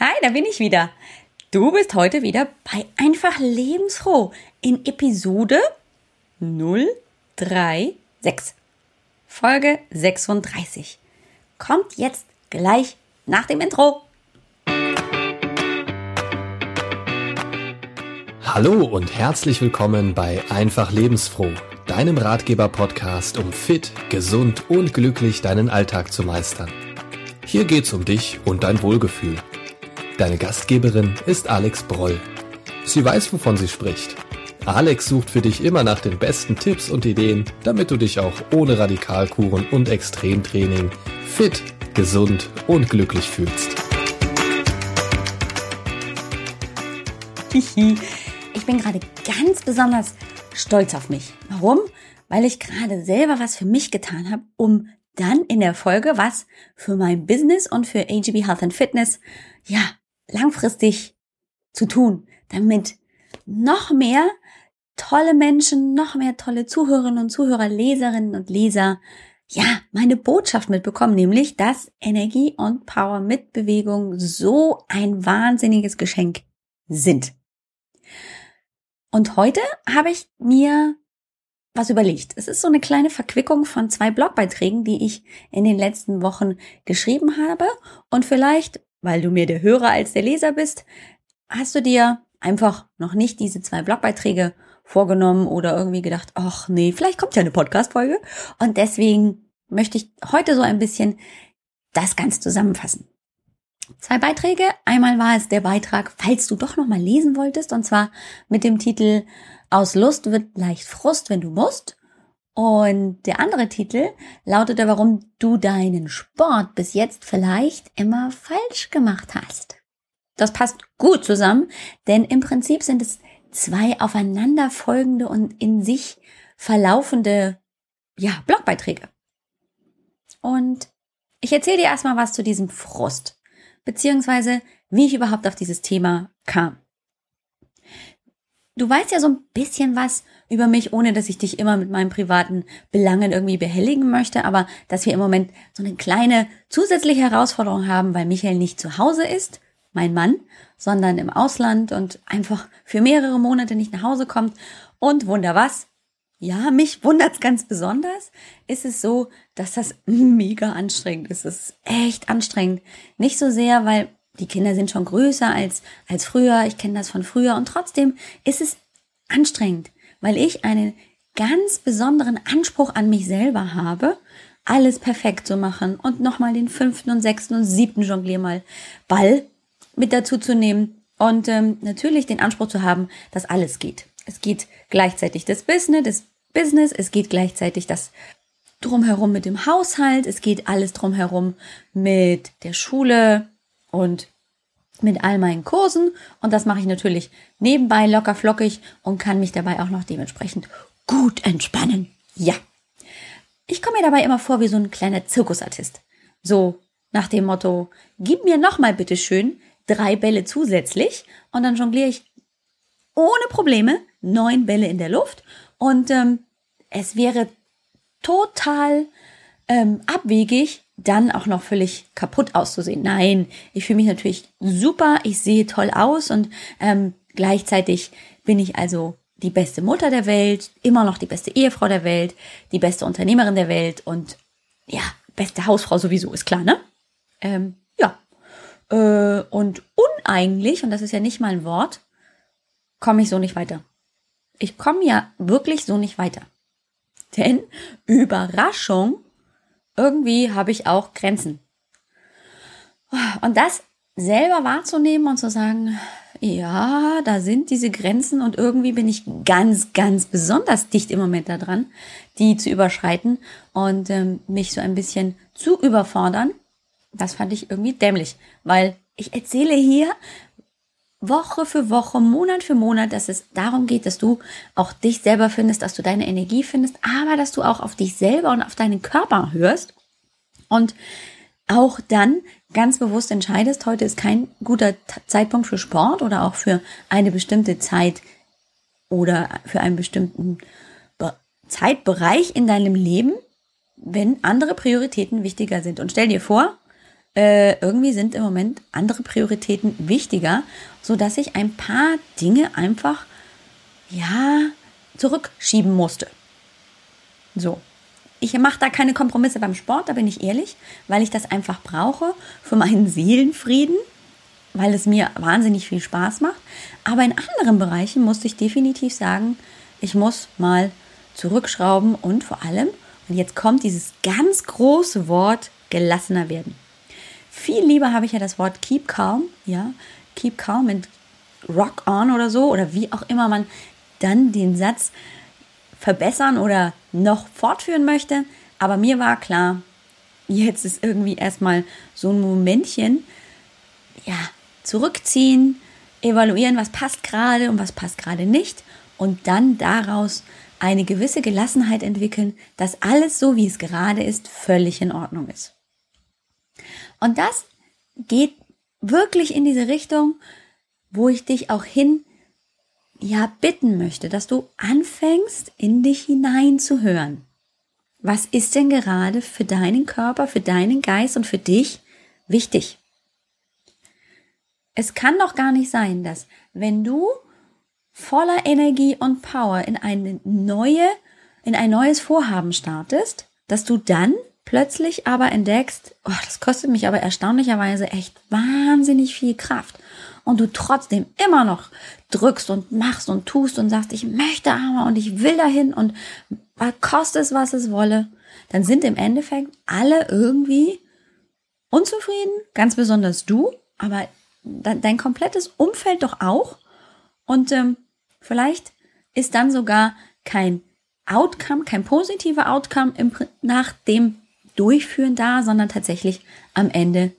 Hi, da bin ich wieder. Du bist heute wieder bei Einfach Lebensfroh in Episode 036. Folge 36. Kommt jetzt gleich nach dem Intro. Hallo und herzlich willkommen bei Einfach Lebensfroh, deinem Ratgeber-Podcast, um fit, gesund und glücklich deinen Alltag zu meistern. Hier geht's um dich und dein Wohlgefühl. Deine Gastgeberin ist Alex Broll. Sie weiß, wovon sie spricht. Alex sucht für dich immer nach den besten Tipps und Ideen, damit du dich auch ohne Radikalkuren und Extremtraining fit, gesund und glücklich fühlst. Ich bin gerade ganz besonders stolz auf mich. Warum? Weil ich gerade selber was für mich getan habe, um dann in der Folge was für mein Business und für AGB Health and Fitness, ja, langfristig zu tun, damit noch mehr tolle Menschen, noch mehr tolle Zuhörerinnen und Zuhörer, Leserinnen und Leser, ja, meine Botschaft mitbekommen, nämlich, dass Energie und Power mit Bewegung so ein wahnsinniges Geschenk sind. Und heute habe ich mir was überlegt. Es ist so eine kleine Verquickung von zwei Blogbeiträgen, die ich in den letzten Wochen geschrieben habe. Und vielleicht, weil du mir der Hörer als der Leser bist, hast du dir einfach noch nicht diese zwei Blogbeiträge vorgenommen oder irgendwie gedacht, ach nee, vielleicht kommt ja eine Podcast-Folge. Und deswegen möchte ich heute so ein bisschen das ganz zusammenfassen. Zwei Beiträge. Einmal war es der Beitrag, falls du doch noch mal lesen wolltest, und zwar mit dem Titel aus Lust wird leicht Frust, wenn du musst. Und der andere Titel lautete, warum du deinen Sport bis jetzt vielleicht immer falsch gemacht hast. Das passt gut zusammen, denn im Prinzip sind es zwei aufeinanderfolgende und in sich verlaufende, ja, Blogbeiträge. Und ich erzähle dir erstmal was zu diesem Frust, beziehungsweise wie ich überhaupt auf dieses Thema kam. Du weißt ja so ein bisschen was über mich, ohne dass ich dich immer mit meinen privaten Belangen irgendwie behelligen möchte, aber dass wir im Moment so eine kleine zusätzliche Herausforderung haben, weil Michael nicht zu Hause ist, mein Mann, sondern im Ausland und einfach für mehrere Monate nicht nach Hause kommt. Und wunder was? Ja, mich wundert's ganz besonders. Ist es so, dass das mega anstrengend ist. Es ist echt anstrengend. Nicht so sehr, weil die Kinder sind schon größer als, als früher. Ich kenne das von früher. Und trotzdem ist es anstrengend, weil ich einen ganz besonderen Anspruch an mich selber habe, alles perfekt zu machen und nochmal den fünften und sechsten und siebten Jonglier mal Ball mit dazu zu nehmen und ähm, natürlich den Anspruch zu haben, dass alles geht. Es geht gleichzeitig das Business, das Business, es geht gleichzeitig das drumherum mit dem Haushalt, es geht alles drumherum mit der Schule, und mit all meinen Kursen und das mache ich natürlich nebenbei locker flockig und kann mich dabei auch noch dementsprechend gut entspannen. Ja. Ich komme mir dabei immer vor wie so ein kleiner Zirkusartist. So nach dem Motto, gib mir nochmal bitte schön drei Bälle zusätzlich und dann jongliere ich ohne Probleme neun Bälle in der Luft und ähm, es wäre total ähm, abwegig, dann auch noch völlig kaputt auszusehen. Nein, ich fühle mich natürlich super, ich sehe toll aus und ähm, gleichzeitig bin ich also die beste Mutter der Welt, immer noch die beste Ehefrau der Welt, die beste Unternehmerin der Welt und ja, beste Hausfrau sowieso, ist klar, ne? Ähm, ja. Äh, und uneigentlich, und das ist ja nicht mal ein Wort, komme ich so nicht weiter. Ich komme ja wirklich so nicht weiter. Denn Überraschung, irgendwie habe ich auch Grenzen. Und das selber wahrzunehmen und zu sagen, ja, da sind diese Grenzen und irgendwie bin ich ganz, ganz besonders dicht im Moment da dran, die zu überschreiten und ähm, mich so ein bisschen zu überfordern. Das fand ich irgendwie dämlich, weil ich erzähle hier Woche für Woche, Monat für Monat, dass es darum geht, dass du auch dich selber findest, dass du deine Energie findest, aber dass du auch auf dich selber und auf deinen Körper hörst und auch dann ganz bewusst entscheidest, heute ist kein guter Zeitpunkt für Sport oder auch für eine bestimmte Zeit oder für einen bestimmten Zeitbereich in deinem Leben, wenn andere Prioritäten wichtiger sind. Und stell dir vor, äh, irgendwie sind im Moment andere Prioritäten wichtiger, so dass ich ein paar Dinge einfach ja zurückschieben musste. So. Ich mache da keine Kompromisse beim Sport, da bin ich ehrlich, weil ich das einfach brauche für meinen Seelenfrieden, weil es mir wahnsinnig viel Spaß macht. Aber in anderen Bereichen musste ich definitiv sagen, ich muss mal zurückschrauben und vor allem, und jetzt kommt dieses ganz große Wort, gelassener werden. Viel lieber habe ich ja das Wort keep calm, ja, keep calm mit rock on oder so oder wie auch immer man dann den Satz verbessern oder noch fortführen möchte. Aber mir war klar, jetzt ist irgendwie erstmal so ein Momentchen, ja, zurückziehen, evaluieren, was passt gerade und was passt gerade nicht und dann daraus eine gewisse Gelassenheit entwickeln, dass alles so, wie es gerade ist, völlig in Ordnung ist. Und das geht wirklich in diese Richtung, wo ich dich auch hin ja bitten möchte, dass du anfängst, in dich hineinzuhören. Was ist denn gerade für deinen Körper, für deinen Geist und für dich wichtig? Es kann doch gar nicht sein, dass wenn du voller Energie und Power in eine neue, in ein neues Vorhaben startest, dass du dann plötzlich aber entdeckst, oh, das kostet mich aber erstaunlicherweise echt wahnsinnig viel Kraft und du trotzdem immer noch drückst und machst und tust und sagst, ich möchte aber und ich will dahin und kostet es, was es wolle, dann sind im Endeffekt alle irgendwie unzufrieden, ganz besonders du, aber dein komplettes Umfeld doch auch. Und ähm, vielleicht ist dann sogar kein Outcome, kein positiver Outcome im, nach dem Durchführen da, sondern tatsächlich am Ende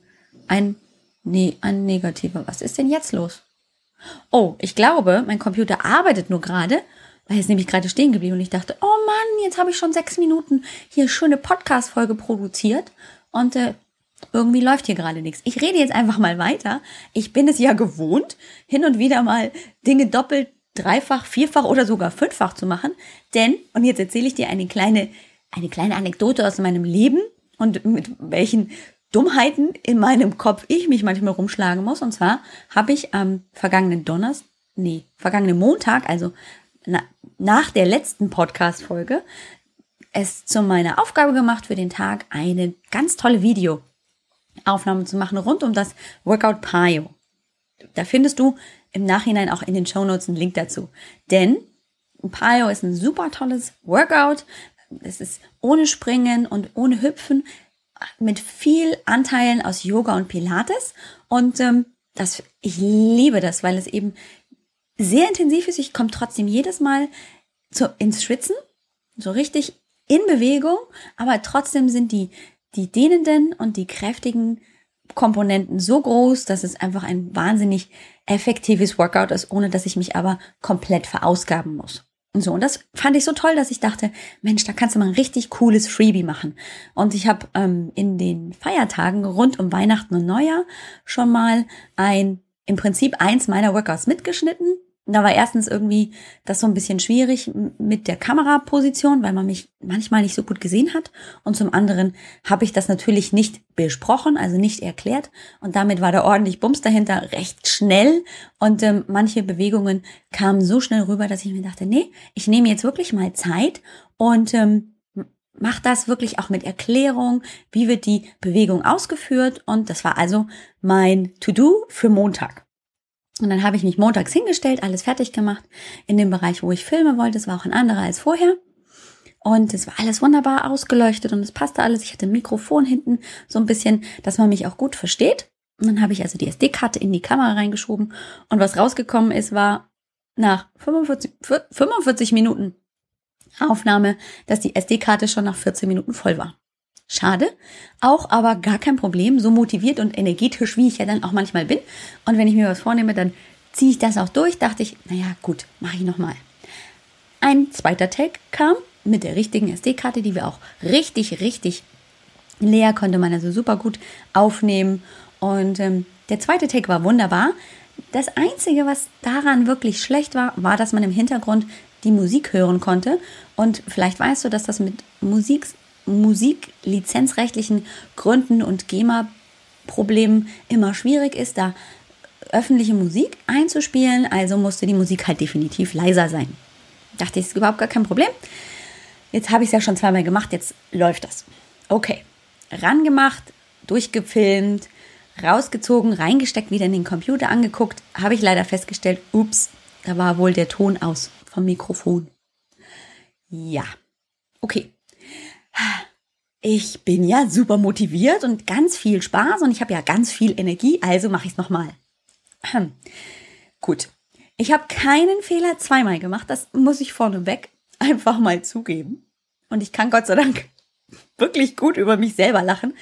ein Nee, ein negativer. Was ist denn jetzt los? Oh, ich glaube, mein Computer arbeitet nur gerade, weil er ist nämlich gerade stehen geblieben und ich dachte, oh Mann, jetzt habe ich schon sechs Minuten hier schöne Podcast-Folge produziert und äh, irgendwie läuft hier gerade nichts. Ich rede jetzt einfach mal weiter. Ich bin es ja gewohnt, hin und wieder mal Dinge doppelt, dreifach, vierfach oder sogar fünffach zu machen. Denn, und jetzt erzähle ich dir eine kleine, eine kleine Anekdote aus meinem Leben und mit welchen Dummheiten in meinem Kopf ich mich manchmal rumschlagen muss. Und zwar habe ich am vergangenen Donnerstag, nee, vergangenen Montag, also na, nach der letzten Podcast-Folge, es zu meiner Aufgabe gemacht für den Tag, eine ganz tolle Videoaufnahme zu machen rund um das Workout Pio. Da findest du im Nachhinein auch in den Show Notes einen Link dazu. Denn Pio ist ein super tolles Workout. Es ist ohne Springen und ohne Hüpfen mit viel Anteilen aus Yoga und Pilates. Und ähm, das, ich liebe das, weil es eben sehr intensiv ist. Ich komme trotzdem jedes Mal zu, ins Schwitzen, so richtig in Bewegung, aber trotzdem sind die, die dehnenden und die kräftigen Komponenten so groß, dass es einfach ein wahnsinnig effektives Workout ist, ohne dass ich mich aber komplett verausgaben muss. So, und das fand ich so toll, dass ich dachte, Mensch, da kannst du mal ein richtig cooles Freebie machen. Und ich habe ähm, in den Feiertagen rund um Weihnachten und Neujahr schon mal ein, im Prinzip eins meiner Workouts mitgeschnitten da war erstens irgendwie das so ein bisschen schwierig mit der Kameraposition, weil man mich manchmal nicht so gut gesehen hat. Und zum anderen habe ich das natürlich nicht besprochen, also nicht erklärt. Und damit war da ordentlich Bums dahinter, recht schnell. Und ähm, manche Bewegungen kamen so schnell rüber, dass ich mir dachte, nee, ich nehme jetzt wirklich mal Zeit und ähm, mach das wirklich auch mit Erklärung, wie wird die Bewegung ausgeführt. Und das war also mein To-Do für Montag. Und dann habe ich mich montags hingestellt, alles fertig gemacht in dem Bereich, wo ich filmen wollte. Es war auch ein anderer als vorher. Und es war alles wunderbar ausgeleuchtet und es passte alles. Ich hatte ein Mikrofon hinten, so ein bisschen, dass man mich auch gut versteht. Und dann habe ich also die SD-Karte in die Kamera reingeschoben. Und was rausgekommen ist, war nach 45, 45 Minuten Aufnahme, dass die SD-Karte schon nach 14 Minuten voll war. Schade, auch aber gar kein Problem, so motiviert und energetisch, wie ich ja dann auch manchmal bin. Und wenn ich mir was vornehme, dann ziehe ich das auch durch. Dachte ich, naja, gut, mache ich nochmal. Ein zweiter Tag kam mit der richtigen SD-Karte, die wir auch richtig, richtig leer konnte man also super gut aufnehmen. Und ähm, der zweite Tag war wunderbar. Das Einzige, was daran wirklich schlecht war, war, dass man im Hintergrund die Musik hören konnte. Und vielleicht weißt du, dass das mit Musik Musiklizenzrechtlichen Gründen und GEMA Sprachproblemen immer schwierig ist, da öffentliche Musik einzuspielen. Also musste die Musik halt definitiv leiser sein. Dachte ich, ist überhaupt gar kein Problem. Jetzt habe ich es ja schon zweimal gemacht, jetzt läuft das. Okay, rangemacht, durchgefilmt, rausgezogen, reingesteckt, wieder in den Computer angeguckt, habe ich leider festgestellt, ups, da war wohl der Ton aus vom Mikrofon. Ja, okay. Ich bin ja super motiviert und ganz viel Spaß und ich habe ja ganz viel Energie, also mache ich es nochmal. Gut. Ich habe keinen Fehler zweimal gemacht, das muss ich vorneweg einfach mal zugeben. Und ich kann Gott sei Dank wirklich gut über mich selber lachen,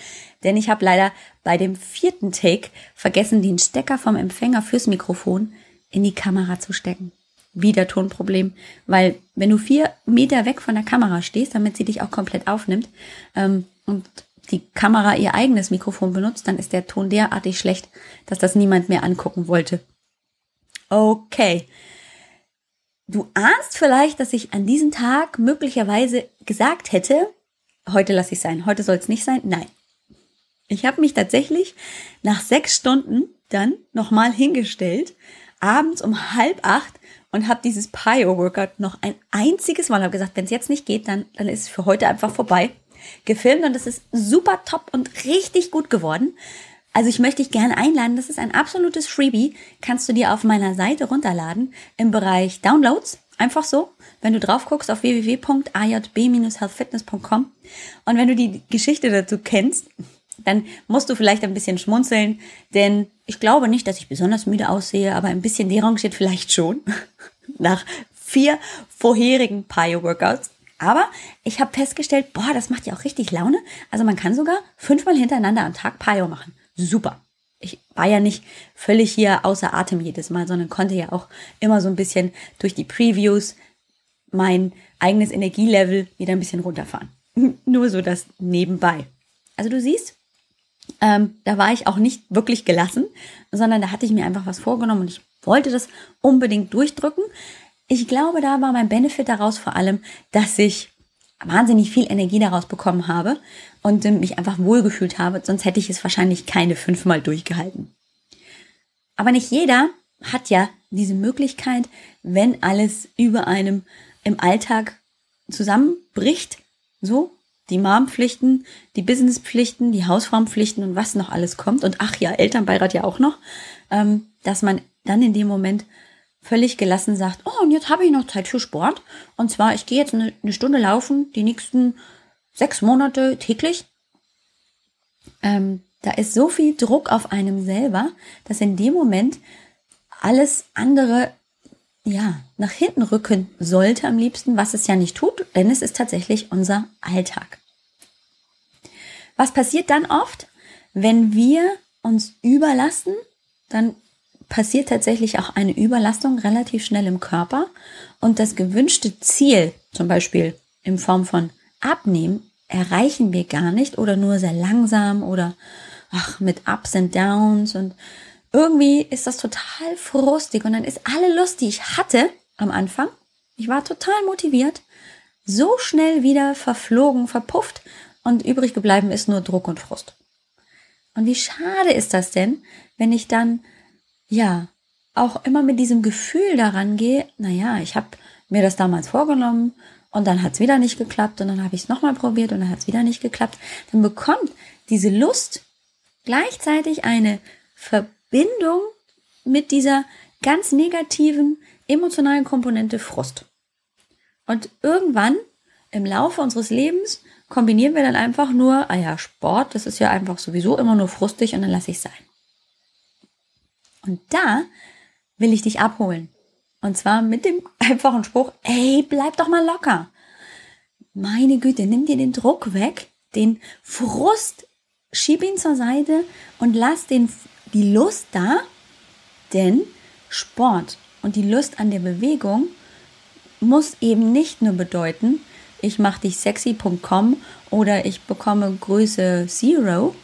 denn ich habe leider bei dem vierten Take vergessen, den Stecker vom Empfänger fürs Mikrofon in die Kamera zu stecken. Wieder Tonproblem, weil wenn du vier Meter weg von der Kamera stehst, damit sie dich auch komplett aufnimmt ähm, und die Kamera ihr eigenes Mikrofon benutzt, dann ist der Ton derartig schlecht, dass das niemand mehr angucken wollte. Okay. Du ahnst vielleicht, dass ich an diesem Tag möglicherweise gesagt hätte, heute lasse ich sein, heute soll es nicht sein. Nein. Ich habe mich tatsächlich nach sechs Stunden dann nochmal hingestellt, abends um halb acht und habe dieses Pio-Workout noch ein einziges Mal, habe gesagt, wenn es jetzt nicht geht, dann, dann ist es für heute einfach vorbei. Gefilmt und es ist super top und richtig gut geworden. Also ich möchte dich gerne einladen. Das ist ein absolutes Freebie. Kannst du dir auf meiner Seite runterladen im Bereich Downloads. Einfach so, wenn du drauf guckst auf www.ajb-healthfitness.com und wenn du die Geschichte dazu kennst, dann musst du vielleicht ein bisschen schmunzeln, denn ich glaube nicht, dass ich besonders müde aussehe, aber ein bisschen derangiert vielleicht schon nach vier vorherigen Pio-Workouts. Aber ich habe festgestellt, boah, das macht ja auch richtig Laune. Also man kann sogar fünfmal hintereinander am Tag Pio machen super. Ich war ja nicht völlig hier außer Atem jedes Mal, sondern konnte ja auch immer so ein bisschen durch die Previews mein eigenes Energielevel wieder ein bisschen runterfahren. Nur so das nebenbei. Also du siehst, ähm, da war ich auch nicht wirklich gelassen, sondern da hatte ich mir einfach was vorgenommen und ich wollte das unbedingt durchdrücken. Ich glaube, da war mein Benefit daraus vor allem, dass ich wahnsinnig viel Energie daraus bekommen habe und mich einfach wohlgefühlt habe, sonst hätte ich es wahrscheinlich keine fünfmal durchgehalten. Aber nicht jeder hat ja diese Möglichkeit, wenn alles über einem im Alltag zusammenbricht, so die Mom-Pflichten, die Business-Pflichten, die Hausfrauenpflichten und was noch alles kommt und ach ja, Elternbeirat ja auch noch, ähm, dass man dann in dem Moment völlig gelassen sagt, oh, und jetzt habe ich noch Zeit für Sport. Und zwar, ich gehe jetzt eine, eine Stunde laufen, die nächsten sechs Monate täglich. Ähm, da ist so viel Druck auf einem selber, dass in dem Moment alles andere ja nach hinten rücken sollte am liebsten, was es ja nicht tut, denn es ist tatsächlich unser Alltag. Was passiert dann oft, wenn wir uns überlassen? Dann passiert tatsächlich auch eine Überlastung relativ schnell im Körper und das gewünschte Ziel, zum Beispiel in Form von Abnehmen, erreichen wir gar nicht oder nur sehr langsam oder ach, mit Ups und Downs und irgendwie ist das total frustig und dann ist alle Lust, die ich hatte am Anfang, ich war total motiviert, so schnell wieder verflogen, verpufft und übrig geblieben ist nur Druck und Frust. Und wie schade ist das denn, wenn ich dann ja, auch immer mit diesem Gefühl daran gehe, naja, ich habe mir das damals vorgenommen und dann hat es wieder nicht geklappt und dann habe ich es nochmal probiert und dann hat es wieder nicht geklappt, dann bekommt diese Lust gleichzeitig eine Verbindung mit dieser ganz negativen emotionalen Komponente Frust. Und irgendwann im Laufe unseres Lebens kombinieren wir dann einfach nur, ah ja, Sport, das ist ja einfach sowieso immer nur frustig und dann lasse ich sein. Und da will ich dich abholen. Und zwar mit dem einfachen Spruch, ey, bleib doch mal locker. Meine Güte, nimm dir den Druck weg, den Frust, schieb ihn zur Seite und lass den, die Lust da, denn Sport und die Lust an der Bewegung muss eben nicht nur bedeuten, ich mache dich sexy.com oder ich bekomme Größe Zero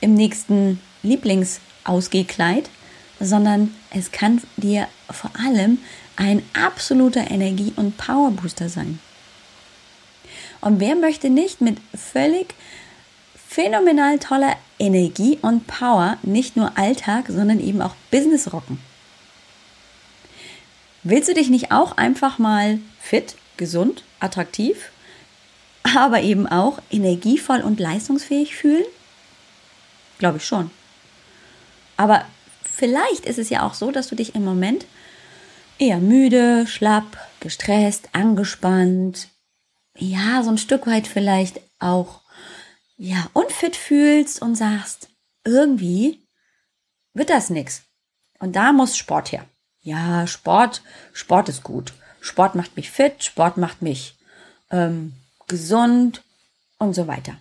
im nächsten Lieblingsausgehkleid, sondern es kann dir vor allem ein absoluter Energie- und Powerbooster sein. Und wer möchte nicht mit völlig phänomenal toller Energie und Power, nicht nur Alltag, sondern eben auch Business rocken. Willst du dich nicht auch einfach mal fit, gesund, attraktiv, aber eben auch energievoll und leistungsfähig fühlen? Glaube ich schon. Aber vielleicht ist es ja auch so, dass du dich im Moment eher müde, schlapp, gestresst, angespannt, ja, so ein Stück weit vielleicht auch ja, unfit fühlst und sagst, irgendwie wird das nix. Und da muss Sport her. Ja, Sport, Sport ist gut. Sport macht mich fit, Sport macht mich ähm, gesund und so weiter.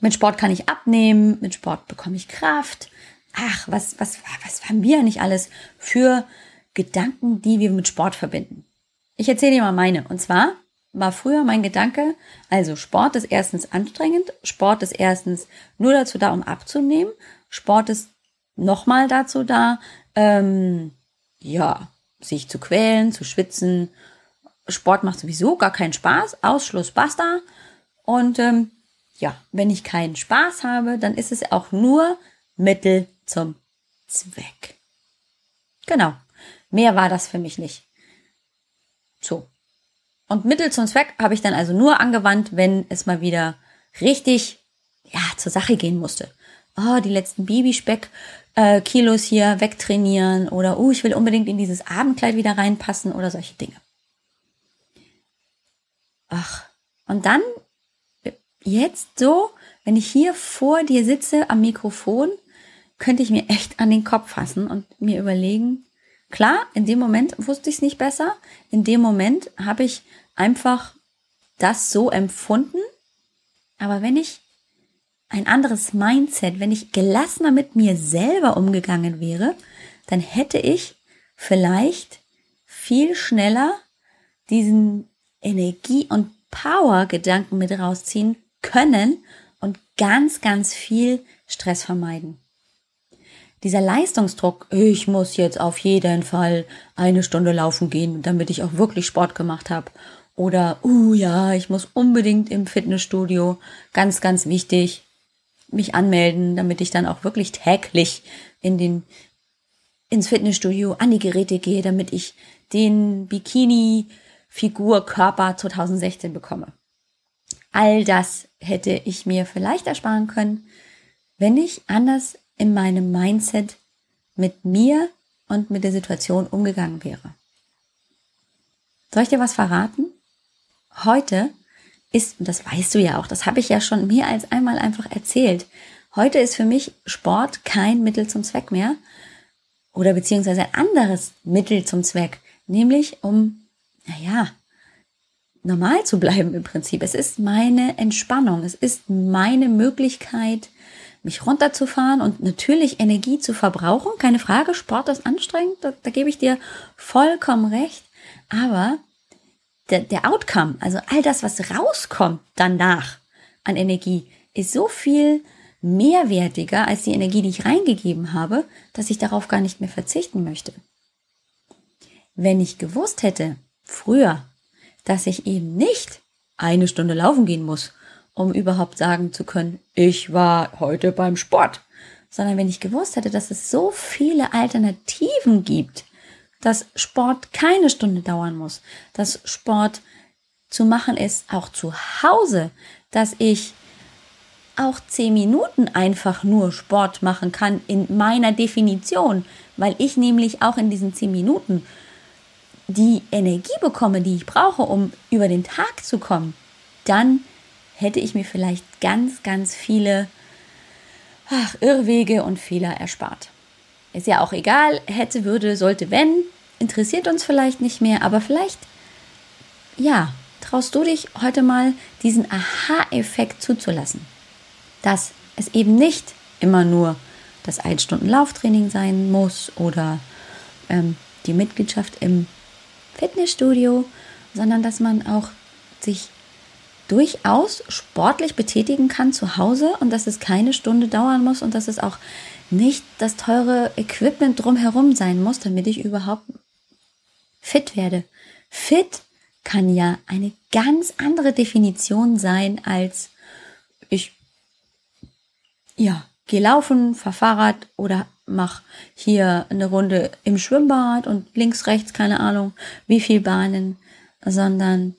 Mit Sport kann ich abnehmen, mit Sport bekomme ich Kraft. Ach, was, was, was haben wir nicht alles für Gedanken, die wir mit Sport verbinden? Ich erzähle dir mal meine. Und zwar war früher mein Gedanke, also Sport ist erstens anstrengend, Sport ist erstens nur dazu da, um abzunehmen, Sport ist nochmal dazu da, ähm, ja, sich zu quälen, zu schwitzen. Sport macht sowieso gar keinen Spaß, Ausschluss, basta. Und ähm, ja, wenn ich keinen Spaß habe, dann ist es auch nur Mittel zum Zweck. Genau. Mehr war das für mich nicht. So, und Mittel zum Zweck habe ich dann also nur angewandt, wenn es mal wieder richtig ja, zur Sache gehen musste. Oh, die letzten Babyspeck-Kilos äh, hier wegtrainieren oder oh, ich will unbedingt in dieses Abendkleid wieder reinpassen oder solche Dinge. Ach, und dann jetzt so, wenn ich hier vor dir sitze am Mikrofon, könnte ich mir echt an den Kopf fassen und mir überlegen, Klar, in dem Moment wusste ich es nicht besser. In dem Moment habe ich einfach das so empfunden. Aber wenn ich ein anderes Mindset, wenn ich gelassener mit mir selber umgegangen wäre, dann hätte ich vielleicht viel schneller diesen Energie- und Power-Gedanken mit rausziehen können und ganz, ganz viel Stress vermeiden dieser Leistungsdruck, ich muss jetzt auf jeden Fall eine Stunde laufen gehen, damit ich auch wirklich Sport gemacht habe. Oder, uh ja, ich muss unbedingt im Fitnessstudio, ganz, ganz wichtig, mich anmelden, damit ich dann auch wirklich täglich in den, ins Fitnessstudio an die Geräte gehe, damit ich den Bikini-Figur Körper 2016 bekomme. All das hätte ich mir vielleicht ersparen können, wenn ich anders in meinem Mindset mit mir und mit der Situation umgegangen wäre. Soll ich dir was verraten? Heute ist, und das weißt du ja auch, das habe ich ja schon mehr als einmal einfach erzählt, heute ist für mich Sport kein Mittel zum Zweck mehr oder beziehungsweise ein anderes Mittel zum Zweck, nämlich um, naja, normal zu bleiben im Prinzip. Es ist meine Entspannung, es ist meine Möglichkeit, mich runterzufahren und natürlich Energie zu verbrauchen. Keine Frage, Sport ist anstrengend, da, da gebe ich dir vollkommen recht. Aber der, der Outcome, also all das, was rauskommt danach an Energie, ist so viel mehrwertiger als die Energie, die ich reingegeben habe, dass ich darauf gar nicht mehr verzichten möchte. Wenn ich gewusst hätte, früher, dass ich eben nicht eine Stunde laufen gehen muss um überhaupt sagen zu können, ich war heute beim Sport, sondern wenn ich gewusst hätte, dass es so viele Alternativen gibt, dass Sport keine Stunde dauern muss, dass Sport zu machen ist, auch zu Hause, dass ich auch zehn Minuten einfach nur Sport machen kann in meiner Definition, weil ich nämlich auch in diesen zehn Minuten die Energie bekomme, die ich brauche, um über den Tag zu kommen, dann hätte ich mir vielleicht ganz, ganz viele ach, Irrwege und Fehler erspart. Ist ja auch egal, hätte, würde, sollte, wenn, interessiert uns vielleicht nicht mehr, aber vielleicht, ja, traust du dich heute mal diesen Aha-Effekt zuzulassen. Dass es eben nicht immer nur das ein Stunden Lauftraining sein muss oder ähm, die Mitgliedschaft im Fitnessstudio, sondern dass man auch sich durchaus sportlich betätigen kann zu Hause und dass es keine Stunde dauern muss und dass es auch nicht das teure Equipment drumherum sein muss, damit ich überhaupt fit werde. Fit kann ja eine ganz andere Definition sein als ich ja, geh laufen, fahr Fahrrad oder mach hier eine Runde im Schwimmbad und links, rechts, keine Ahnung, wie viel Bahnen, sondern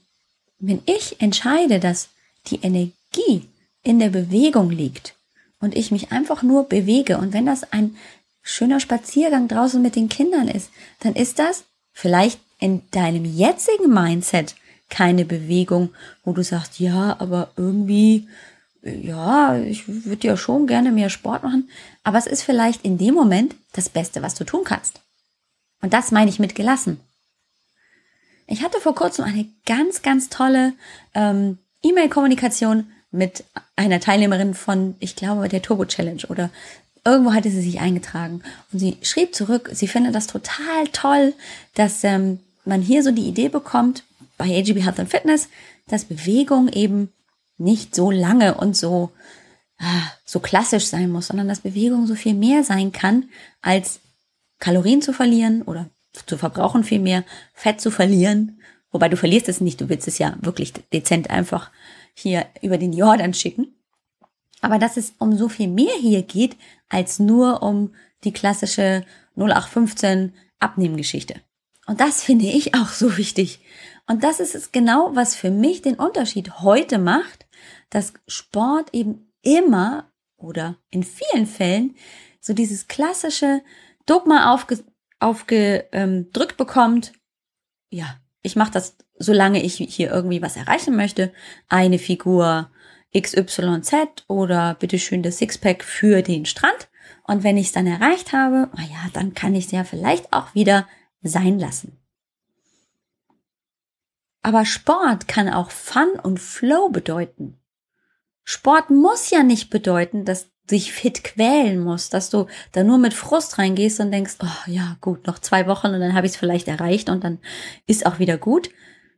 wenn ich entscheide, dass die Energie in der Bewegung liegt und ich mich einfach nur bewege und wenn das ein schöner Spaziergang draußen mit den Kindern ist, dann ist das vielleicht in deinem jetzigen Mindset keine Bewegung, wo du sagst, ja, aber irgendwie ja, ich würde ja schon gerne mehr Sport machen, aber es ist vielleicht in dem Moment das Beste, was du tun kannst. Und das meine ich mit gelassen. Ich hatte vor kurzem eine ganz, ganz tolle ähm, E-Mail-Kommunikation mit einer Teilnehmerin von, ich glaube, der Turbo Challenge oder irgendwo hatte sie sich eingetragen. Und sie schrieb zurück, sie findet das total toll, dass ähm, man hier so die Idee bekommt bei AGB Health and Fitness, dass Bewegung eben nicht so lange und so, ah, so klassisch sein muss, sondern dass Bewegung so viel mehr sein kann, als Kalorien zu verlieren oder zu verbrauchen viel mehr, Fett zu verlieren. Wobei du verlierst es nicht, du willst es ja wirklich dezent einfach hier über den Jordan schicken. Aber dass es um so viel mehr hier geht, als nur um die klassische 0815 Abnehmgeschichte. Und das finde ich auch so wichtig. Und das ist es genau, was für mich den Unterschied heute macht dass Sport eben immer oder in vielen Fällen so dieses klassische Dogma aufge, aufgedrückt bekommt. Ja, ich mache das, solange ich hier irgendwie was erreichen möchte. Eine Figur XYZ oder bitteschön das Sixpack für den Strand. Und wenn ich es dann erreicht habe, naja, dann kann ich es ja vielleicht auch wieder sein lassen. Aber Sport kann auch Fun und Flow bedeuten. Sport muss ja nicht bedeuten, dass dich fit quälen musst, dass du da nur mit Frust reingehst und denkst, oh ja, gut, noch zwei Wochen und dann habe ich es vielleicht erreicht und dann ist auch wieder gut,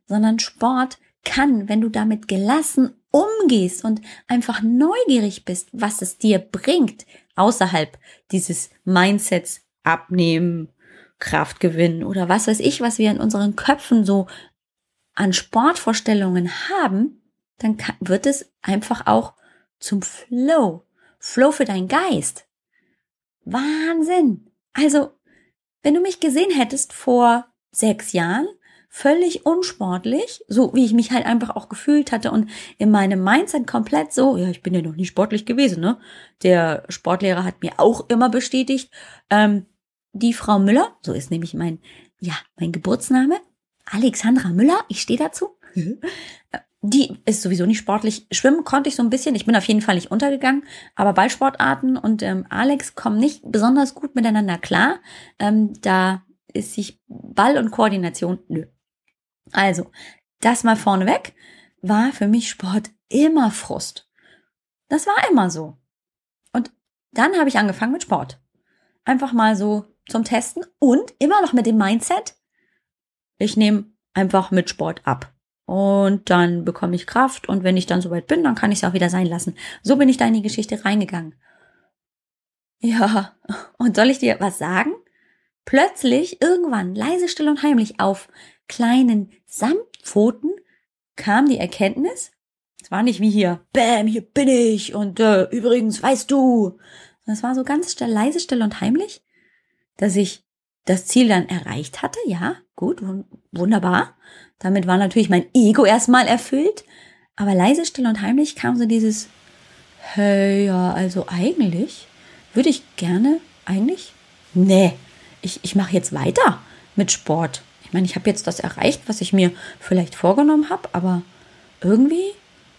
sondern Sport kann, wenn du damit gelassen umgehst und einfach neugierig bist, was es dir bringt, außerhalb dieses Mindsets abnehmen, Kraft gewinnen oder was weiß ich, was wir in unseren Köpfen so an Sportvorstellungen haben, dann wird es einfach auch zum Flow. Flow für deinen Geist. Wahnsinn. Also, wenn du mich gesehen hättest vor sechs Jahren, völlig unsportlich, so wie ich mich halt einfach auch gefühlt hatte und in meinem Mindset komplett so, ja, ich bin ja noch nie sportlich gewesen, ne? Der Sportlehrer hat mir auch immer bestätigt, ähm, die Frau Müller, so ist nämlich mein, ja, mein Geburtsname, Alexandra Müller, ich stehe dazu, die ist sowieso nicht sportlich. Schwimmen konnte ich so ein bisschen. Ich bin auf jeden Fall nicht untergegangen. Aber Ballsportarten und ähm, Alex kommen nicht besonders gut miteinander klar. Ähm, da ist sich Ball und Koordination, nö. Also, das mal vorneweg, war für mich Sport immer Frust. Das war immer so. Und dann habe ich angefangen mit Sport. Einfach mal so zum Testen und immer noch mit dem Mindset, ich nehme einfach mit Sport ab und dann bekomme ich Kraft und wenn ich dann soweit bin, dann kann ich es auch wieder sein lassen. So bin ich da in die Geschichte reingegangen. Ja, und soll ich dir was sagen? Plötzlich, irgendwann, leise, still und heimlich auf kleinen Samtpfoten kam die Erkenntnis, es war nicht wie hier, Bäm, hier bin ich und äh, übrigens, weißt du. Es war so ganz still, leise, still und heimlich, dass ich das Ziel dann erreicht hatte. Ja, gut, wunderbar. Damit war natürlich mein Ego erstmal erfüllt. Aber leise, still und heimlich kam so dieses, hey, ja, also eigentlich würde ich gerne, eigentlich, nee, ich, ich mache jetzt weiter mit Sport. Ich meine, ich habe jetzt das erreicht, was ich mir vielleicht vorgenommen habe, aber irgendwie,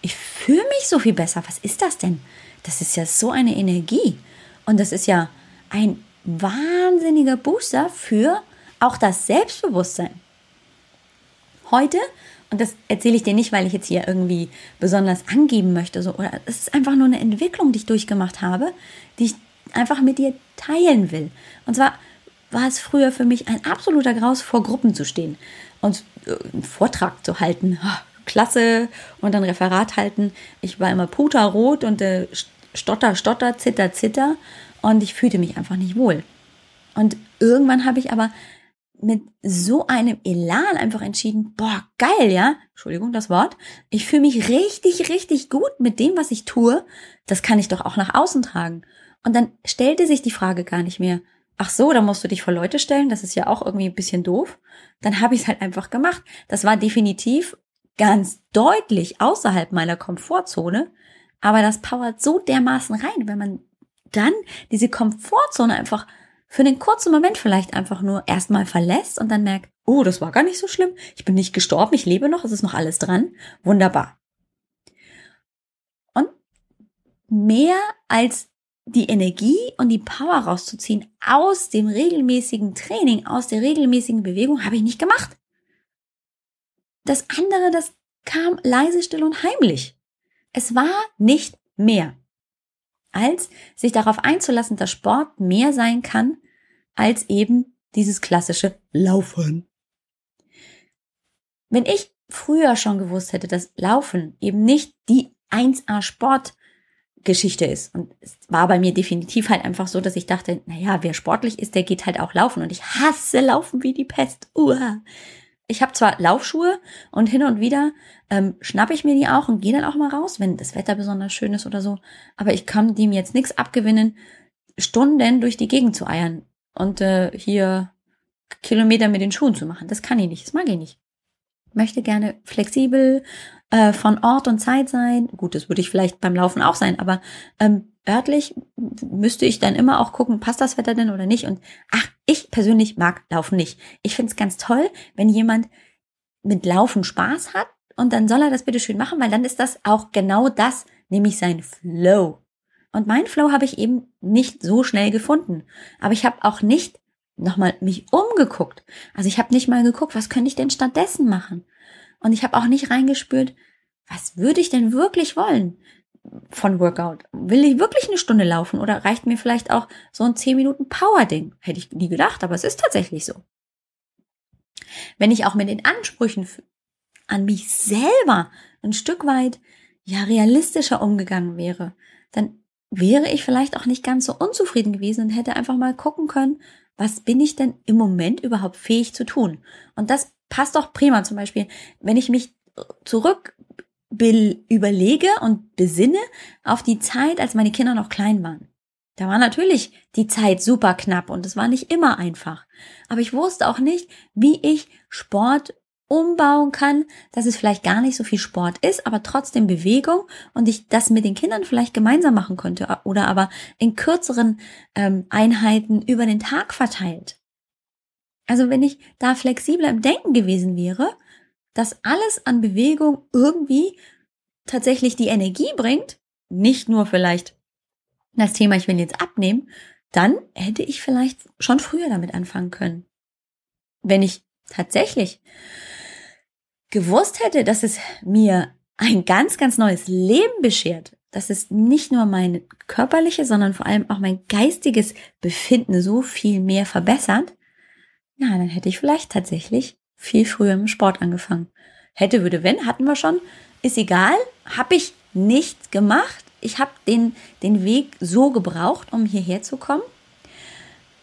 ich fühle mich so viel besser. Was ist das denn? Das ist ja so eine Energie. Und das ist ja ein wahnsinniger Booster für auch das Selbstbewusstsein heute, und das erzähle ich dir nicht, weil ich jetzt hier irgendwie besonders angeben möchte, so, oder es ist einfach nur eine Entwicklung, die ich durchgemacht habe, die ich einfach mit dir teilen will. Und zwar war es früher für mich ein absoluter Graus, vor Gruppen zu stehen und äh, einen Vortrag zu halten. Klasse und dann Referat halten. Ich war immer puterrot und äh, stotter, stotter, zitter, zitter und ich fühlte mich einfach nicht wohl. Und irgendwann habe ich aber mit so einem Elan einfach entschieden, boah, geil, ja, Entschuldigung das Wort, ich fühle mich richtig, richtig gut mit dem, was ich tue, das kann ich doch auch nach außen tragen. Und dann stellte sich die Frage gar nicht mehr, ach so, da musst du dich vor Leute stellen, das ist ja auch irgendwie ein bisschen doof. Dann habe ich es halt einfach gemacht. Das war definitiv ganz deutlich außerhalb meiner Komfortzone, aber das powert so dermaßen rein, wenn man dann diese Komfortzone einfach für einen kurzen Moment vielleicht einfach nur erstmal verlässt und dann merkt, oh, das war gar nicht so schlimm, ich bin nicht gestorben, ich lebe noch, es ist noch alles dran. Wunderbar. Und mehr als die Energie und die Power rauszuziehen aus dem regelmäßigen Training, aus der regelmäßigen Bewegung, habe ich nicht gemacht. Das andere, das kam leise, still und heimlich. Es war nicht mehr, als sich darauf einzulassen, dass Sport mehr sein kann, als eben dieses klassische Laufen. Wenn ich früher schon gewusst hätte, dass Laufen eben nicht die 1A Sport Geschichte ist. Und es war bei mir definitiv halt einfach so, dass ich dachte, naja, wer sportlich ist, der geht halt auch laufen. Und ich hasse Laufen wie die Pest. Uah. Ich habe zwar Laufschuhe und hin und wieder ähm, schnappe ich mir die auch und gehe dann auch mal raus, wenn das Wetter besonders schön ist oder so. Aber ich kann dem jetzt nichts abgewinnen, Stunden durch die Gegend zu eiern und äh, hier Kilometer mit den Schuhen zu machen. Das kann ich nicht, das mag ich nicht. Ich möchte gerne flexibel äh, von Ort und Zeit sein. Gut, das würde ich vielleicht beim Laufen auch sein, aber ähm, örtlich müsste ich dann immer auch gucken, passt das Wetter denn oder nicht. Und ach, ich persönlich mag Laufen nicht. Ich finde es ganz toll, wenn jemand mit Laufen Spaß hat und dann soll er das bitte schön machen, weil dann ist das auch genau das, nämlich sein Flow. Und mein Flow habe ich eben nicht so schnell gefunden. Aber ich habe auch nicht nochmal mich umgeguckt. Also ich habe nicht mal geguckt, was könnte ich denn stattdessen machen? Und ich habe auch nicht reingespürt, was würde ich denn wirklich wollen von Workout? Will ich wirklich eine Stunde laufen oder reicht mir vielleicht auch so ein 10 Minuten Power-Ding? Hätte ich nie gedacht, aber es ist tatsächlich so. Wenn ich auch mit den Ansprüchen an mich selber ein Stück weit ja realistischer umgegangen wäre, dann wäre ich vielleicht auch nicht ganz so unzufrieden gewesen und hätte einfach mal gucken können, was bin ich denn im Moment überhaupt fähig zu tun? Und das passt doch prima zum Beispiel, wenn ich mich zurück überlege und besinne auf die Zeit, als meine Kinder noch klein waren. Da war natürlich die Zeit super knapp und es war nicht immer einfach. Aber ich wusste auch nicht, wie ich Sport umbauen kann, dass es vielleicht gar nicht so viel Sport ist, aber trotzdem Bewegung und ich das mit den Kindern vielleicht gemeinsam machen könnte oder aber in kürzeren ähm, Einheiten über den Tag verteilt. Also wenn ich da flexibler im Denken gewesen wäre, dass alles an Bewegung irgendwie tatsächlich die Energie bringt, nicht nur vielleicht das Thema, ich will jetzt abnehmen, dann hätte ich vielleicht schon früher damit anfangen können. Wenn ich tatsächlich gewusst hätte, dass es mir ein ganz, ganz neues Leben beschert, dass es nicht nur mein körperliches, sondern vor allem auch mein geistiges Befinden so viel mehr verbessert, ja, dann hätte ich vielleicht tatsächlich viel früher im Sport angefangen. Hätte, würde, wenn, hatten wir schon. Ist egal, habe ich nicht gemacht. Ich habe den, den Weg so gebraucht, um hierher zu kommen.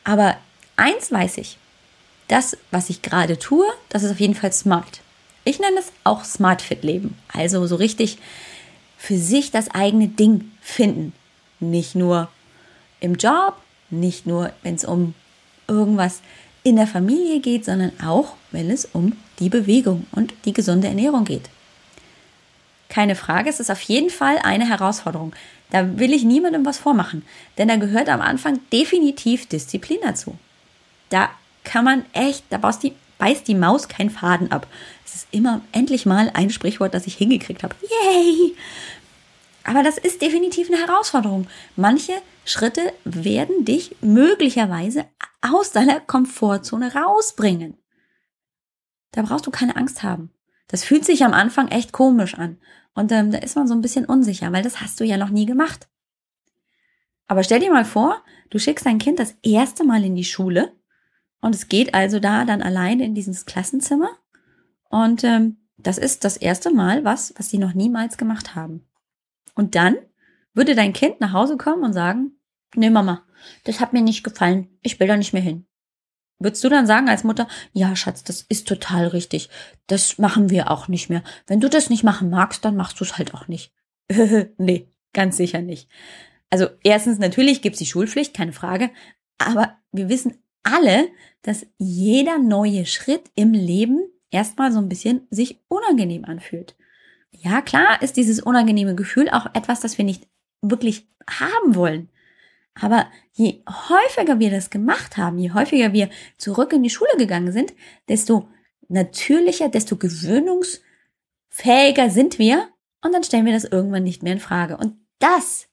Aber eins weiß ich, das, was ich gerade tue, das ist auf jeden Fall smart. Ich nenne es auch Smart Fit Leben. Also so richtig für sich das eigene Ding finden. Nicht nur im Job, nicht nur, wenn es um irgendwas in der Familie geht, sondern auch, wenn es um die Bewegung und die gesunde Ernährung geht. Keine Frage, es ist auf jeden Fall eine Herausforderung. Da will ich niemandem was vormachen, denn da gehört am Anfang definitiv Disziplin dazu. Da kann man echt, da baust die, beißt die Maus keinen Faden ab. Es ist immer endlich mal ein Sprichwort, das ich hingekriegt habe. Yay! Aber das ist definitiv eine Herausforderung. Manche Schritte werden dich möglicherweise aus deiner Komfortzone rausbringen. Da brauchst du keine Angst haben. Das fühlt sich am Anfang echt komisch an. Und ähm, da ist man so ein bisschen unsicher, weil das hast du ja noch nie gemacht. Aber stell dir mal vor, du schickst dein Kind das erste Mal in die Schule und es geht also da dann alleine in dieses Klassenzimmer. Und ähm, das ist das erste Mal was, was sie noch niemals gemacht haben. Und dann würde dein Kind nach Hause kommen und sagen, nee Mama, das hat mir nicht gefallen, ich will da nicht mehr hin. Würdest du dann sagen als Mutter, ja, Schatz, das ist total richtig. Das machen wir auch nicht mehr. Wenn du das nicht machen magst, dann machst du es halt auch nicht. nee, ganz sicher nicht. Also erstens, natürlich gibt's die Schulpflicht, keine Frage. Aber wir wissen alle, dass jeder neue Schritt im Leben erstmal so ein bisschen sich unangenehm anfühlt. Ja, klar ist dieses unangenehme Gefühl auch etwas, das wir nicht wirklich haben wollen. Aber je häufiger wir das gemacht haben, je häufiger wir zurück in die Schule gegangen sind, desto natürlicher, desto gewöhnungsfähiger sind wir und dann stellen wir das irgendwann nicht mehr in Frage. Und das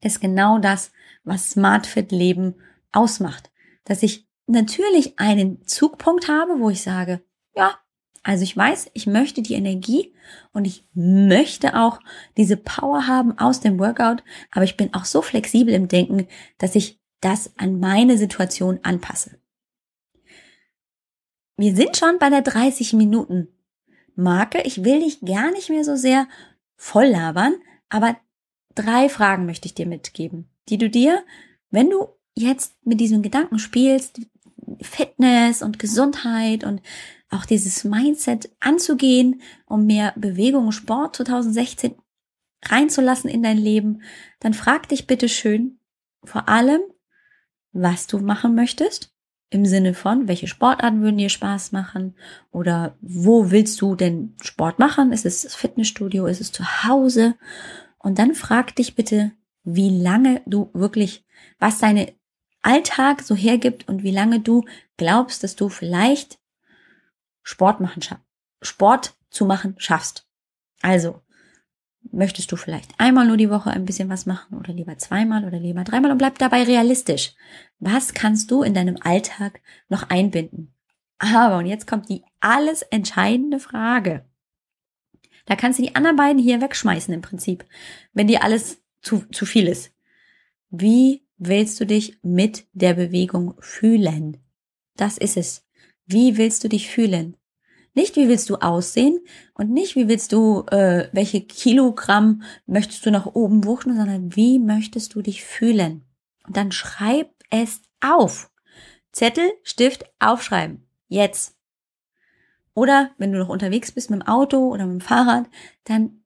ist genau das, was SmartFit Leben ausmacht. Dass ich natürlich einen Zugpunkt habe, wo ich sage, ja, also ich weiß, ich möchte die Energie und ich möchte auch diese Power haben aus dem Workout, aber ich bin auch so flexibel im Denken, dass ich das an meine Situation anpasse. Wir sind schon bei der 30 Minuten Marke. Ich will dich gar nicht mehr so sehr voll labern, aber drei Fragen möchte ich dir mitgeben, die du dir, wenn du jetzt mit diesem Gedanken spielst, Fitness und Gesundheit und auch dieses Mindset anzugehen, um mehr Bewegung und Sport 2016 reinzulassen in dein Leben, dann frag dich bitte schön vor allem, was du machen möchtest. Im Sinne von, welche Sportarten würden dir Spaß machen? Oder wo willst du denn Sport machen? Ist es das Fitnessstudio? Ist es zu Hause? Und dann frag dich bitte, wie lange du wirklich, was deine Alltag so hergibt und wie lange du glaubst, dass du vielleicht Sport machen Sport zu machen schaffst. Also, möchtest du vielleicht einmal nur die Woche ein bisschen was machen oder lieber zweimal oder lieber dreimal und bleib dabei realistisch. Was kannst du in deinem Alltag noch einbinden? Aber, und jetzt kommt die alles entscheidende Frage. Da kannst du die anderen beiden hier wegschmeißen im Prinzip, wenn dir alles zu, zu viel ist. Wie willst du dich mit der Bewegung fühlen? Das ist es. Wie willst du dich fühlen? Nicht, wie willst du aussehen und nicht, wie willst du, äh, welche Kilogramm möchtest du nach oben wuchten, sondern wie möchtest du dich fühlen? Und dann schreib es auf. Zettel, Stift, aufschreiben. Jetzt. Oder wenn du noch unterwegs bist mit dem Auto oder mit dem Fahrrad, dann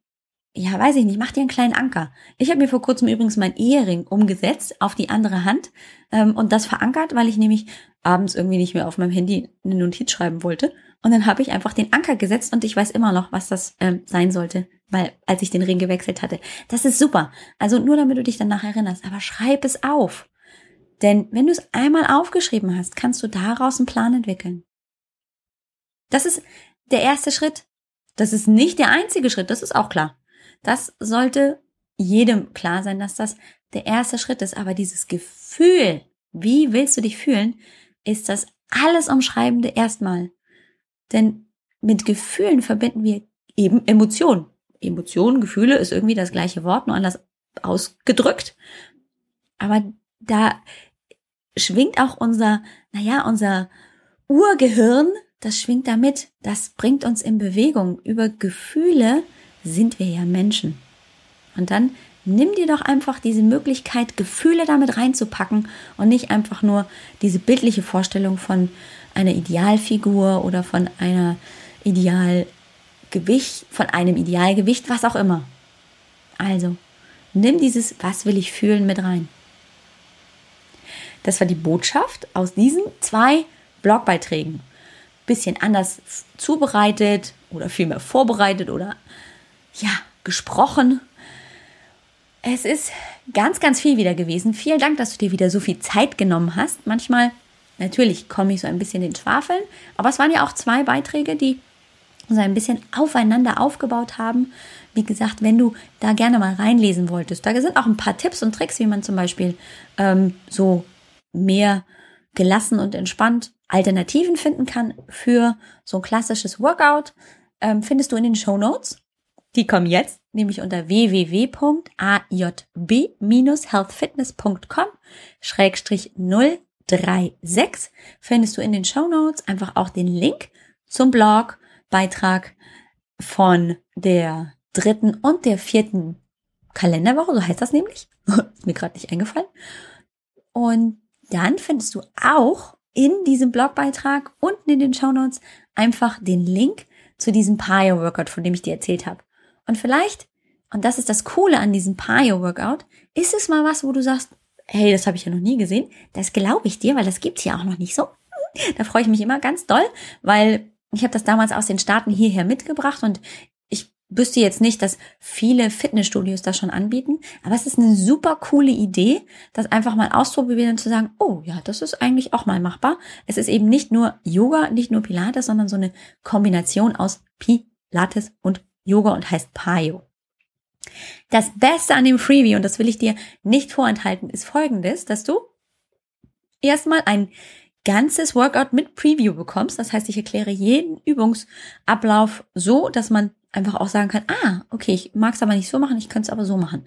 ja, weiß ich nicht, mach dir einen kleinen Anker. Ich habe mir vor kurzem übrigens mein Ehering umgesetzt auf die andere Hand ähm, und das verankert, weil ich nämlich abends irgendwie nicht mehr auf meinem Handy eine Notiz schreiben wollte. Und dann habe ich einfach den Anker gesetzt und ich weiß immer noch, was das ähm, sein sollte, weil als ich den Ring gewechselt hatte. Das ist super. Also nur damit du dich danach erinnerst, aber schreib es auf. Denn wenn du es einmal aufgeschrieben hast, kannst du daraus einen Plan entwickeln. Das ist der erste Schritt. Das ist nicht der einzige Schritt, das ist auch klar. Das sollte jedem klar sein, dass das der erste Schritt ist. Aber dieses Gefühl, wie willst du dich fühlen, ist das alles umschreibende erstmal. Denn mit Gefühlen verbinden wir eben Emotionen. Emotionen, Gefühle ist irgendwie das gleiche Wort, nur anders ausgedrückt. Aber da schwingt auch unser, naja, unser Urgehirn, das schwingt damit, das bringt uns in Bewegung. Über Gefühle sind wir ja Menschen. Und dann nimm dir doch einfach diese Möglichkeit, Gefühle damit reinzupacken und nicht einfach nur diese bildliche Vorstellung von einer Idealfigur oder von einer Idealgewicht, von einem Idealgewicht, was auch immer. Also, nimm dieses Was will ich fühlen mit rein. Das war die Botschaft aus diesen zwei Blogbeiträgen. Bisschen anders zubereitet oder vielmehr vorbereitet oder ja, gesprochen. Es ist ganz, ganz viel wieder gewesen. Vielen Dank, dass du dir wieder so viel Zeit genommen hast. Manchmal, natürlich komme ich so ein bisschen in Schwafeln, aber es waren ja auch zwei Beiträge, die so ein bisschen aufeinander aufgebaut haben. Wie gesagt, wenn du da gerne mal reinlesen wolltest, da sind auch ein paar Tipps und Tricks, wie man zum Beispiel ähm, so mehr gelassen und entspannt Alternativen finden kann für so ein klassisches Workout, ähm, findest du in den Show Notes. Die kommen jetzt, nämlich unter www.ajb-healthfitness.com schrägstrich 036 findest du in den Show Notes einfach auch den Link zum Blog Beitrag von der dritten und der vierten Kalenderwoche, so heißt das nämlich. Ist mir gerade nicht eingefallen. Und dann findest du auch in diesem Blogbeitrag unten in den Show Notes einfach den Link zu diesem Pio Workout, von dem ich dir erzählt habe. Und vielleicht, und das ist das Coole an diesem Pio Workout, ist es mal was, wo du sagst, hey, das habe ich ja noch nie gesehen. Das glaube ich dir, weil das gibt's ja auch noch nicht so. Da freue ich mich immer ganz doll, weil ich habe das damals aus den Staaten hierher mitgebracht und ich wüsste jetzt nicht, dass viele Fitnessstudios das schon anbieten, aber es ist eine super coole Idee, das einfach mal auszuprobieren und zu sagen, oh ja, das ist eigentlich auch mal machbar. Es ist eben nicht nur Yoga, nicht nur Pilates, sondern so eine Kombination aus Pilates und Yoga und heißt Payo. Das Beste an dem Freebie, und das will ich dir nicht vorenthalten, ist folgendes, dass du erstmal ein ganzes Workout mit Preview bekommst. Das heißt, ich erkläre jeden Übungsablauf so, dass man einfach auch sagen kann, ah, okay, ich mag es aber nicht so machen, ich könnte es aber so machen.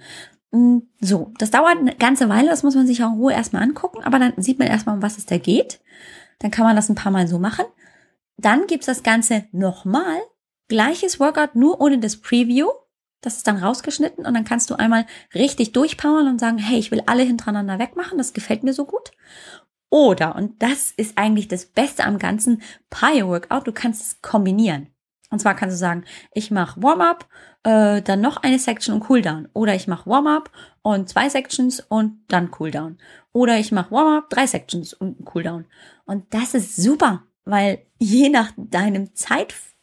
Mm, so, das dauert eine ganze Weile, das muss man sich auch in Ruhe erstmal angucken, aber dann sieht man erstmal, um was es da geht. Dann kann man das ein paar Mal so machen. Dann gibt's das Ganze nochmal, gleiches Workout, nur ohne das Preview. Das ist dann rausgeschnitten und dann kannst du einmal richtig durchpowern und sagen, hey, ich will alle hintereinander wegmachen, das gefällt mir so gut. Oder, und das ist eigentlich das Beste am ganzen Pio-Workout, du kannst es kombinieren. Und zwar kannst du sagen, ich mache Warm-up, äh, dann noch eine Section und Cooldown. Oder ich mache Warm-up und zwei Sections und dann Cooldown. Oder ich mache Warm-up, drei Sections und Cooldown. Und das ist super, weil je nach deinem Zeitfenster,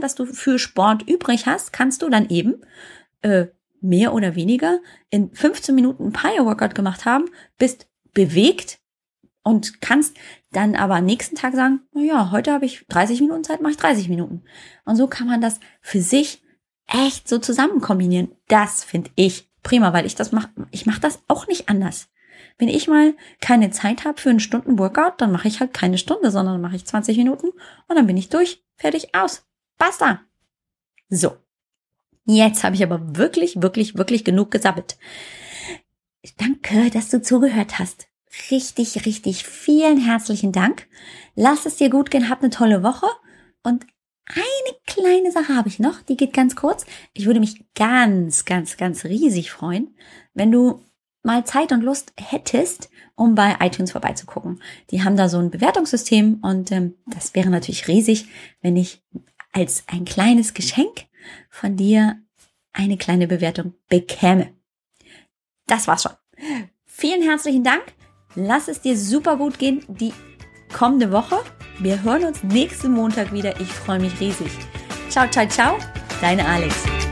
das du für Sport übrig hast, kannst du dann eben äh, mehr oder weniger in 15 Minuten Pio-Workout gemacht haben, bist bewegt und kannst dann aber am nächsten Tag sagen, na ja, heute habe ich 30 Minuten Zeit, mache ich 30 Minuten. Und so kann man das für sich echt so zusammen kombinieren. Das finde ich prima, weil ich das mache, ich mache das auch nicht anders. Wenn ich mal keine Zeit habe für einen Stunden Workout, dann mache ich halt keine Stunde, sondern mache ich 20 Minuten und dann bin ich durch, fertig, aus. Basta. So. Jetzt habe ich aber wirklich, wirklich, wirklich genug gesabbelt. Danke, dass du zugehört hast richtig, richtig vielen herzlichen Dank. Lass es dir gut gehen, hab eine tolle Woche und eine kleine Sache habe ich noch, die geht ganz kurz. Ich würde mich ganz, ganz, ganz riesig freuen, wenn du mal Zeit und Lust hättest, um bei iTunes vorbeizugucken. Die haben da so ein Bewertungssystem und ähm, das wäre natürlich riesig, wenn ich als ein kleines Geschenk von dir eine kleine Bewertung bekäme. Das war's schon. Vielen herzlichen Dank. Lass es dir super gut gehen die kommende Woche. Wir hören uns nächsten Montag wieder. Ich freue mich riesig. Ciao, ciao, ciao. Deine Alex.